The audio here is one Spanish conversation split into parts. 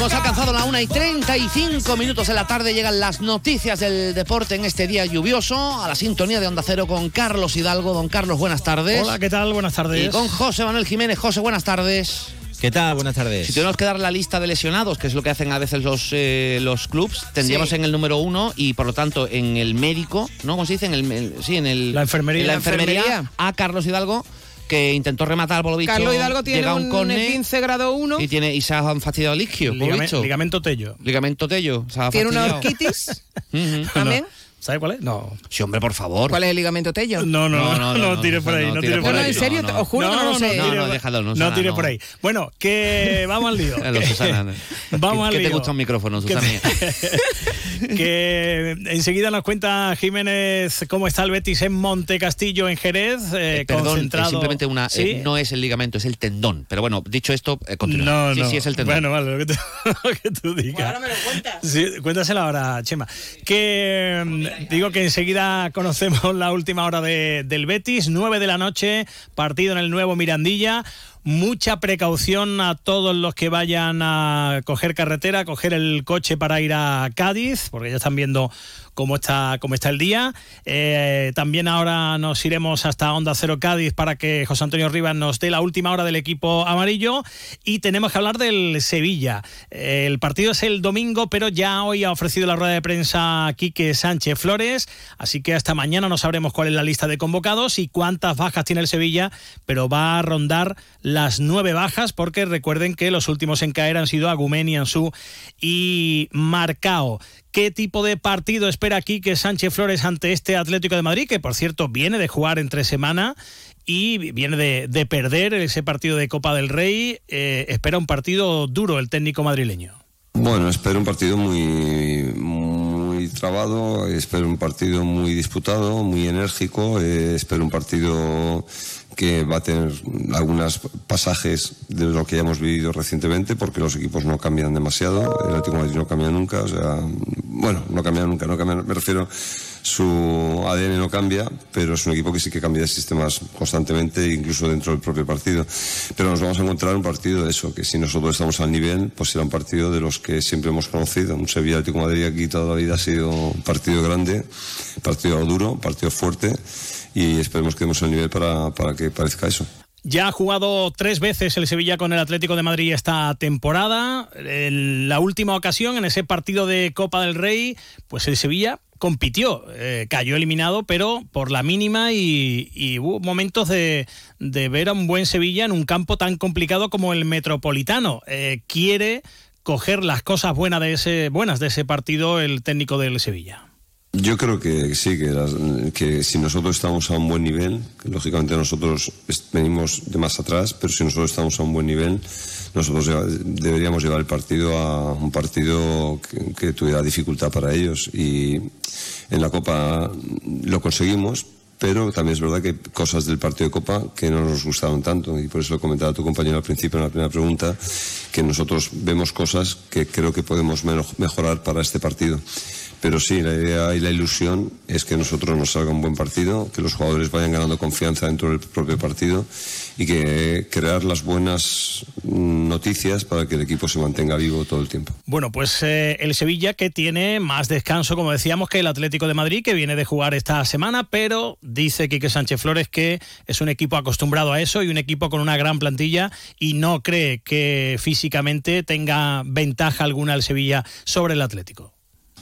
Hemos alcanzado la 1 y 35 minutos de la tarde. Llegan las noticias del deporte en este día lluvioso. A la sintonía de Onda Cero con Carlos Hidalgo. Don Carlos, buenas tardes. Hola, ¿qué tal? Buenas tardes. Y con José Manuel Jiménez. José, buenas tardes. ¿Qué tal? Buenas tardes. Si tenemos que dar la lista de lesionados, que es lo que hacen a veces los, eh, los clubs, tendríamos Sí. en el número uno y por lo tanto en el médico, ¿no? ¿Cómo se dice? En el, el- sí, en el, La enfermería. en la La enfermería, enfermería. a Carlos Hidalgo, que intentó rematar al Bolovicho. Carlos Hidalgo tiene llega un, cone 15 grado 1, y, tiene, y se ha fastidiado el isquio, Bolovicho. ligamento tello. Ligamento tello. se ha tiene una orquitis también. ¿Sabe cuál es? No. Sí, hombre, por favor. ¿Cuál es el ligamento tello? No, no, No, no, no, no, no, no, tire por ahí, no, no, tire tire por por No, ahí. en serio, no, no. os juro que no lo sé. No, no, por- déjalo, no, No Susana, tire no. por ahí. Bueno, que vamos al lío. Eh, lo, Que- Susana. Vamos al ¿Qué lío. te gusta un micrófono, Que- Susana? que enseguida nos cuenta Jiménez cómo está el Betis en Monte Castillo, en Jerez, eh, Eh, Perdón, concentrado. es simplemente una. ¿Sí? eh, no es el ligamento, es el tendón. Pero bueno, dicho esto, eh, continúa. No, sí, no. sí, es el tendón. Bueno, vale, lo que, tú- lo que tú digas. me lo cuentas. Sí, cuéntasela ahora, Chema. Que mm, digo que enseguida conocemos la última hora de- del Betis, 9 de la noche, partido en el nuevo Mirandilla. Mucha precaución a todos los que vayan a coger carretera, a coger el coche para ir a Cádiz, porque ya están viendo cómo está, cómo está el día. Eh, también ahora nos iremos hasta Onda Cero Cádiz para que José Antonio Rivas nos dé la última hora del equipo amarillo. Y tenemos que hablar del Sevilla. El partido es el domingo, pero ya hoy ha ofrecido la rueda de prensa Quique Sánchez Flores. Así que hasta mañana no sabremos cuál es la lista de convocados y cuántas bajas tiene el Sevilla, pero va a rondar las nueve bajas, porque recuerden que los últimos en caer han sido Agumeni, Ansu y Marcao. ¿Qué tipo de partido espera Quique Sánchez Flores ante este Atlético de Madrid, que por cierto viene de jugar entre semana y viene de, de perder ese partido de Copa del Rey? Eh, espera un partido duro el técnico madrileño. Bueno, espero un partido muy, muy trabado, espero un partido muy disputado, muy enérgico, eh, espero un partido que va a tener algunos pasajes de lo que ya hemos vivido recientemente, porque los equipos no cambian demasiado, el Atlético Madrid no cambia nunca, o sea, bueno, no cambia nunca, no cambia, me refiero, su ADN no cambia, pero es un equipo que sí que cambia de sistemas constantemente, incluso dentro del propio partido. Pero nos vamos a encontrar un partido de eso, que si nosotros estamos al nivel, pues será un partido de los que siempre hemos conocido. Un Sevilla Atlético de Madrid aquí toda la vida ha sido un partido grande, partido duro, partido fuerte, y esperemos que demos el nivel para, para que parezca eso. Ya ha jugado tres veces el Sevilla con el Atlético de Madrid esta temporada. En la última ocasión, en ese partido de Copa del Rey, pues el Sevilla compitió, eh, cayó eliminado, pero por la mínima y, y hubo momentos de, de ver a un buen Sevilla en un campo tan complicado como el Metropolitano. Eh, quiere coger las cosas buenas de ese, buenas de ese partido el técnico del Sevilla. Yo creo que sí, que, si nosotros estamos a un buen nivel, lógicamente nosotros venimos de más atrás, pero si nosotros estamos a un buen nivel, nosotros deberíamos llevar el partido a un partido que, tuviera dificultad para ellos. Y en la Copa lo conseguimos, pero también es verdad que hay cosas del partido de Copa que no nos gustaron tanto, y por eso lo comentaba tu compañero al principio en la primera pregunta, que nosotros vemos cosas que creo que podemos mejorar para este partido. Pero sí, la idea y la ilusión es que nosotros nos salga un buen partido, que los jugadores vayan ganando confianza dentro del propio partido y que crear las buenas noticias para que el equipo se mantenga vivo todo el tiempo. Bueno, pues eh, el Sevilla que tiene más descanso, como decíamos, que el Atlético de Madrid, que viene de jugar esta semana, pero dice Quique Sánchez Flores que es un equipo acostumbrado a eso y un equipo con una gran plantilla y no cree que físicamente tenga ventaja alguna el Sevilla sobre el Atlético.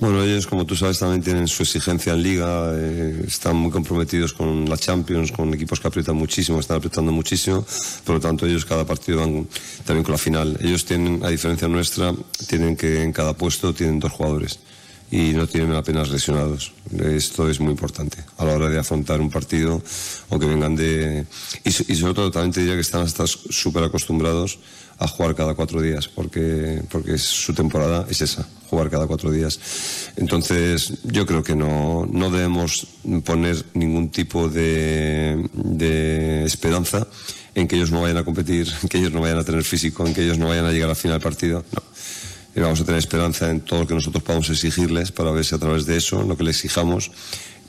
Bueno, ellos, como tú sabes, también tienen su exigencia en liga, eh, están muy comprometidos con la Champions, con equipos que aprietan muchísimo, están apretando muchísimo, por lo tanto ellos cada partido van también con la final. Ellos tienen, a diferencia nuestra, tienen que en cada puesto tienen dos jugadores y no tienen apenas lesionados. Esto es muy importante a la hora de afrontar un partido o que vengan de... Y, sobre todo también diría que están hasta súper acostumbrados a jugar cada cuatro días, porque, porque su temporada es esa, jugar cada cuatro días. Entonces, yo creo que no, no debemos poner ningún tipo de, de esperanza en que ellos no vayan a competir, en que ellos no vayan a tener físico, en que ellos no vayan a llegar al final del partido. No. Y vamos a tener esperanza en todo lo que nosotros podamos exigirles para ver si a través de eso, lo que les exijamos,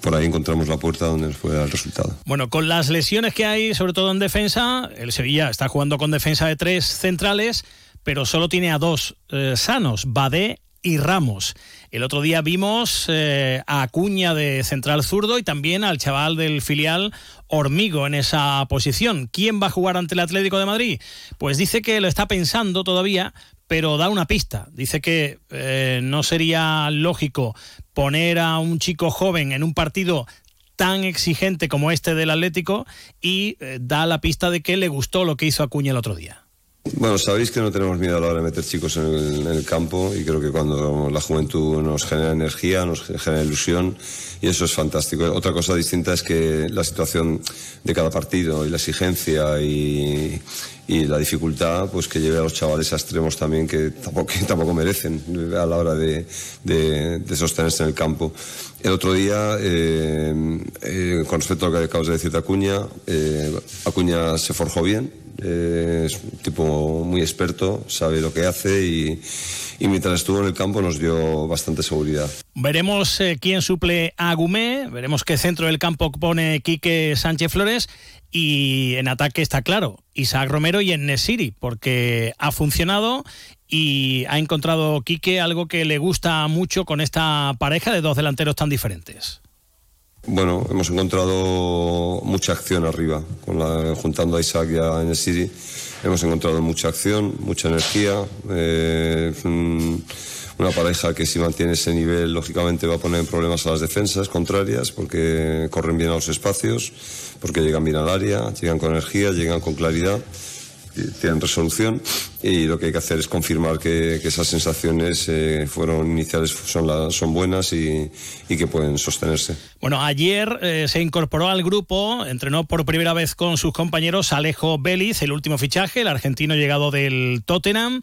por ahí encontramos la puerta donde nos puede dar el resultado. Bueno, con las lesiones que hay, sobre todo en defensa, el Sevilla está jugando con defensa de tres centrales, pero solo tiene a dos eh, sanos, Badé y Ramos. El otro día vimos eh, a Acuña de central zurdo y también al chaval del filial Hormigo en esa posición. ¿Quién va a jugar ante el Atlético de Madrid? Pues dice que lo está pensando todavía, pero da una pista. Dice que eh, no sería lógico poner a un chico joven en un partido tan exigente como este del Atlético y eh, da la pista de que le gustó lo que hizo Acuña el otro día. Bueno, sabéis que no tenemos miedo a la hora de meter chicos en el, campo y creo que cuando la juventud nos genera energía, nos genera ilusión y eso es fantástico. Otra cosa distinta es que la situación de cada partido y la exigencia y, la dificultad, pues que lleve a los chavales a extremos también que tampoco, tampoco merecen a la hora de, sostenerse en el campo. El otro día, eh, eh, con respecto a lo que acabas de decir Acuña, eh, Acuña se forjó bien, es un tipo muy experto, sabe lo que hace y, mientras estuvo en el campo nos dio bastante seguridad. Veremos eh, quién suple a Gumé, veremos qué centro del campo pone Quique Sánchez Flores y en ataque está claro, Isaac Romero y en Nesiri, porque ha funcionado y ha encontrado Quique algo que le gusta mucho con esta pareja de dos delanteros tan diferentes. Bueno, hemos encontrado mucha acción arriba, con juntando a Isaac y a City. Hemos encontrado mucha acción, mucha energía. Eh, una pareja que si mantiene ese nivel, lógicamente va a poner problemas a las defensas contrarias, porque corren bien a los espacios, porque llegan bien al área, llegan con energía, llegan con claridad tienen resolución y lo que hay que hacer es confirmar que, esas sensaciones eh, fueron iniciales son, son buenas y, que pueden sostenerse. Bueno, ayer eh, se incorporó al grupo, entrenó por primera vez con sus compañeros Alejo Vélez, el último fichaje, el argentino llegado del Tottenham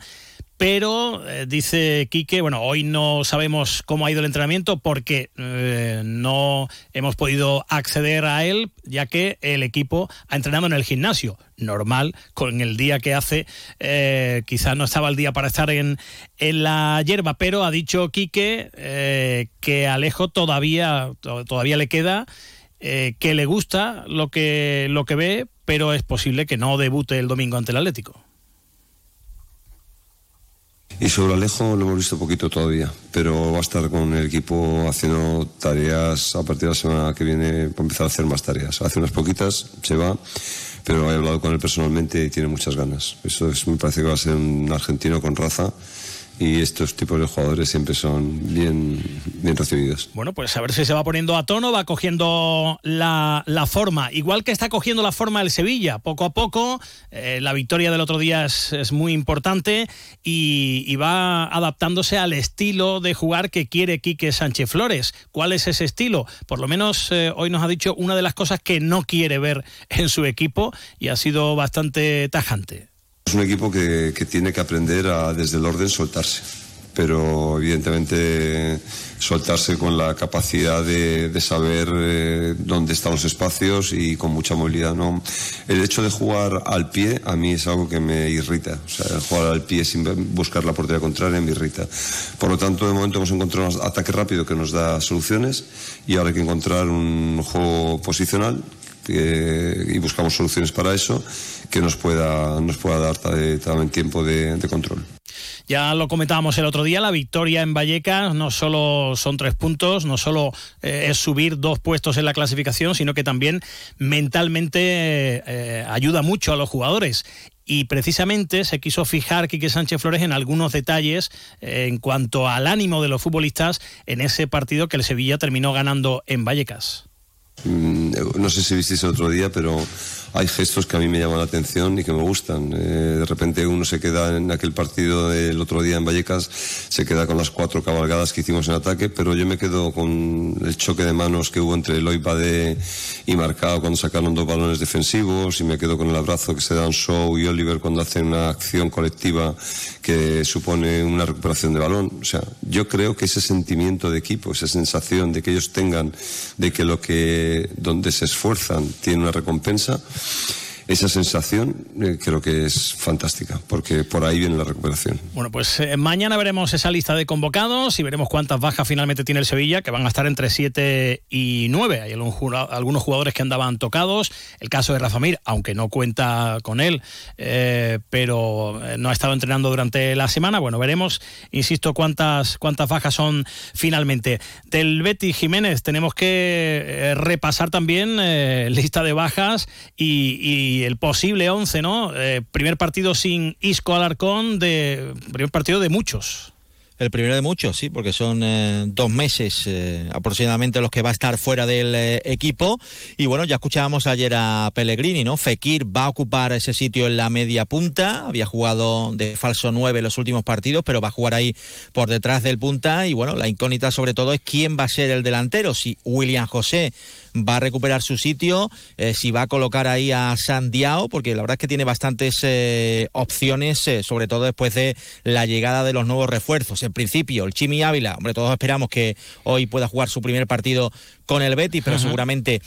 pero eh, dice Quique, bueno, hoy no sabemos cómo ha ido el entrenamiento porque eh, no hemos podido acceder a él, ya que el equipo ha entrenado en el gimnasio. Normal, con el día que hace, eh, quizás no estaba el día para estar en, la hierba, pero ha dicho Quique que Alejo todavía, todavía le queda. que le gusta lo que, lo que ve, pero es posible que no debute el domingo ante el Atlético. Y sobre Alejo lo hemos visto poquito todavía, pero va a estar con el equipo haciendo tareas a partir de la semana que viene, para empezar a hacer más tareas. Hace unas poquitas, se va, pero he hablado con él personalmente y tiene muchas ganas. Eso es, me parece que va a ser un argentino con raza y estos tipos de jugadores siempre son bien, bien recibidos. Bueno, pues a ver si se va poniendo a tono, va cogiendo la, forma, igual que está cogiendo la forma el Sevilla, poco a poco, eh, la victoria del otro día es, muy importante y, va adaptándose al estilo de jugar que quiere Quique Sánchez Flores. ¿Cuál es ese estilo? Por lo menos eh, hoy nos ha dicho una de las cosas que no quiere ver en su equipo y ha sido bastante tajante. Es un equipo que, tiene que aprender a desde el orden soltarse, pero evidentemente soltarse con la capacidad de, saber eh, dónde están los espacios y con mucha movilidad. ¿no? El hecho de jugar al pie a mí es algo que me irrita. O sea, jugar al pie sin buscar la portería contraria me irrita. Por lo tanto, de momento hemos encontrado un ataque rápido que nos da soluciones y ahora hay que encontrar un juego posicional y buscamos soluciones para eso que nos pueda, nos pueda dar también tiempo de, control. Ya lo comentábamos el otro día, la victoria en Vallecas no solo son tres puntos, no solo eh, es subir dos puestos en la clasificación, sino que también mentalmente eh, ayuda mucho a los jugadores. Y precisamente se quiso fijar Quique Sánchez Flores en algunos detalles eh, en cuanto al ánimo de los futbolistas en ese partido que el Sevilla terminó ganando en Vallecas. Mm, No sé si visteis el otro día, pero hay gestos que a mí me llaman la atención y que me gustan. Eh, de repente uno se queda en aquel partido del otro día en Vallecas, se queda con las cuatro cabalgadas que hicimos en ataque, pero yo me quedo con el choque de manos que hubo entre Eloy Badé y Marcao cuando sacaron dos balones defensivos y me quedo con el abrazo que se dan Shaw y Oliver cuando hacen una acción colectiva que supone una recuperación de balón. O sea, yo creo que ese sentimiento de equipo, esa sensación de que ellos tengan de que lo que donde se esfuerzan tiene una recompensa, esa sensación eh, creo que es fantástica, porque por ahí viene la recuperación. Bueno, pues eh, mañana veremos esa lista de convocados y veremos cuántas bajas finalmente tiene el Sevilla, que van a estar entre 7 y 9. Hay algunos jugadores que andaban tocados. El caso de Rafa Mir, aunque no cuenta con él, eh, pero no ha estado entrenando durante la semana. Bueno, veremos, insisto, cuántas, cuántas bajas son finalmente. Del Betty Jiménez tenemos que repasar también lista de bajas y el posible 11, ¿no? Eh, primer partido sin Isco Alarcón, de, primer partido de muchos. El primero de muchos, sí, porque son eh, dos meses eh, aproximadamente los que va a estar fuera del equipo. Y bueno, ya escuchábamos ayer a Pellegrini, ¿no? Fekir va a ocupar ese sitio en la media punta. Había jugado de falso 9 en los últimos partidos, pero va a jugar ahí por detrás del punta. Y bueno, la incógnita sobre todo es quién va a ser el delantero. Si William José va a recuperar su sitio, eh, si va a colocar ahí a Sandiao, porque la verdad es que tiene bastantes eh, opciones, eh, sobre todo después de la llegada de los nuevos refuerzos. En principio, el Chimi Ávila, hombre, todos esperamos que hoy pueda jugar su primer partido con el Betis, pero seguramente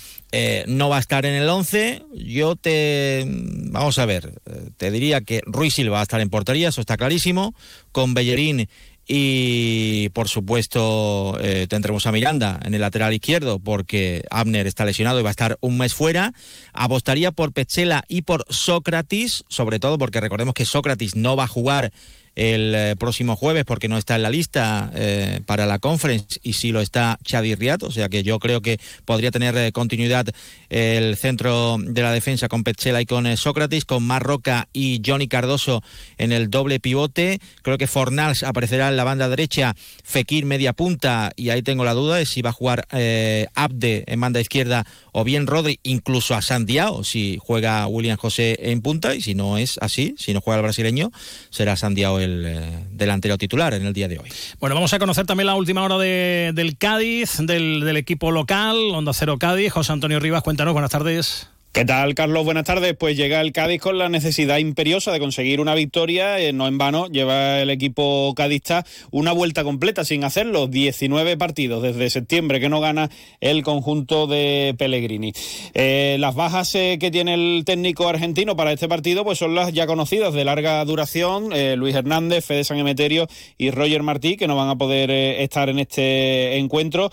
no va a estar en el 11. Yo te, vamos a ver, te diría que Ruiz Silva va a estar en portería, eso está clarísimo, con Bellerín y por supuesto eh, tendremos a Miranda en el lateral izquierdo porque Abner está lesionado y va a estar un mes fuera. Apostaría por Pechela y por Sócrates, sobre todo porque recordemos que Sócrates no va a jugar el eh, próximo jueves porque no está en la lista eh, para la conference y sí lo está Xavi Riat, o sea que yo creo que podría tener eh, continuidad el centro de la defensa con Petzela y con Sócrates, con Marroca y Johnny Cardoso en el doble pivote. Creo que Fornals aparecerá en la banda derecha, Fekir media punta y ahí tengo la duda de si va a jugar eh, Abde en banda izquierda o bien Rodri, incluso a Sandiao si juega William José en punta y si no es así, si no juega el brasileño, será Sandiao el eh, delantero titular en el día de hoy. Bueno, vamos a conocer también la última hora de- del Cádiz, del, del equipo local, Onda Cero Cádiz. José Antonio Rivas, cuéntanos, buenas tardes. ¿Qué tal, Carlos? Buenas tardes. Pues llega el Cádiz con la necesidad imperiosa de conseguir una victoria. Eh, no en vano, lleva el equipo cadista una vuelta completa sin hacerlo. 19 partidos desde septiembre que no gana el conjunto de Pellegrini. Eh, las bajas eh, que tiene el técnico argentino para este partido pues son las ya conocidas de larga duración. Luis Hernández, Fede San Emeterio y Roger Martí, que no van a poder estar en este encuentro.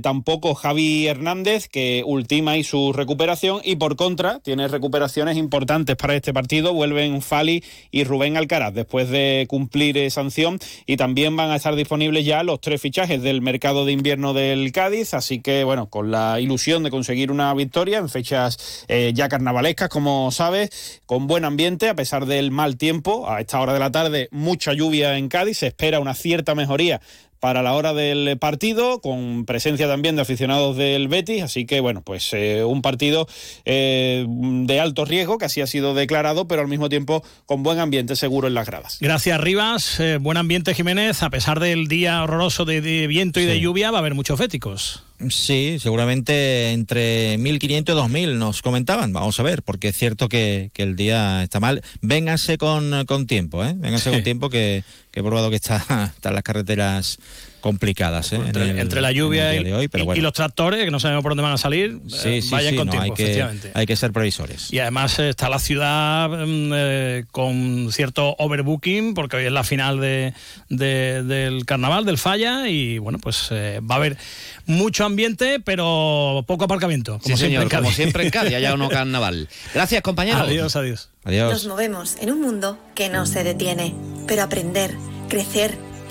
Tampoco Javi Hernández, que ultima ahí su recuperación. Y por contra, tiene recuperaciones importantes para este partido. Vuelven Fali y Rubén Alcaraz después de cumplir eh, sanción. Y también van a estar disponibles ya los tres fichajes del mercado de invierno del Cádiz. Así que, bueno, con la ilusión de conseguir una victoria en fechas eh, ya carnavalescas, como sabes, con buen ambiente, a pesar del mal tiempo. A esta hora de la tarde, mucha lluvia en Cádiz. Se espera una cierta mejoría para la hora del partido, con presencia también de aficionados del Betis, así que bueno, pues eh, un partido eh, de alto riesgo, que así ha sido declarado, pero al mismo tiempo con buen ambiente seguro en las gradas. Gracias, Rivas. Eh, buen ambiente, Jiménez. A pesar del día horroroso de, de viento y de lluvia, va a haber muchos féticos. Sí, seguramente entre 1.500 y 2.000 nos comentaban. Vamos a ver, porque es cierto que, que el día está mal. Vénganse con, con tiempo, ¿eh? Vénganse Sí. con tiempo que, que he probado que está, están las carreteras complicadas, ¿eh? Entre, en el- entre la en el lluvia y, de hoy, pero y- bueno. y los tractores, que no sabemos por dónde van a salir, Sí, eh, sí, vayan sí, con no, tiempo, hay, que, efectivamente. hay que ser previsores. Y además eh, está la ciudad mm, eh, con cierto overbooking, porque hoy es la final de, de- del carnaval, del Falla, y bueno, pues eh, va a haber mucho ambiente, pero poco aparcamiento. Como Sí, siempre señor, en Cádiz. como siempre en Cádiz, allá uno carnaval. Gracias, compañero. Adiós, adiós. Nos movemos en un mundo que no se detiene, pero aprender, crecer,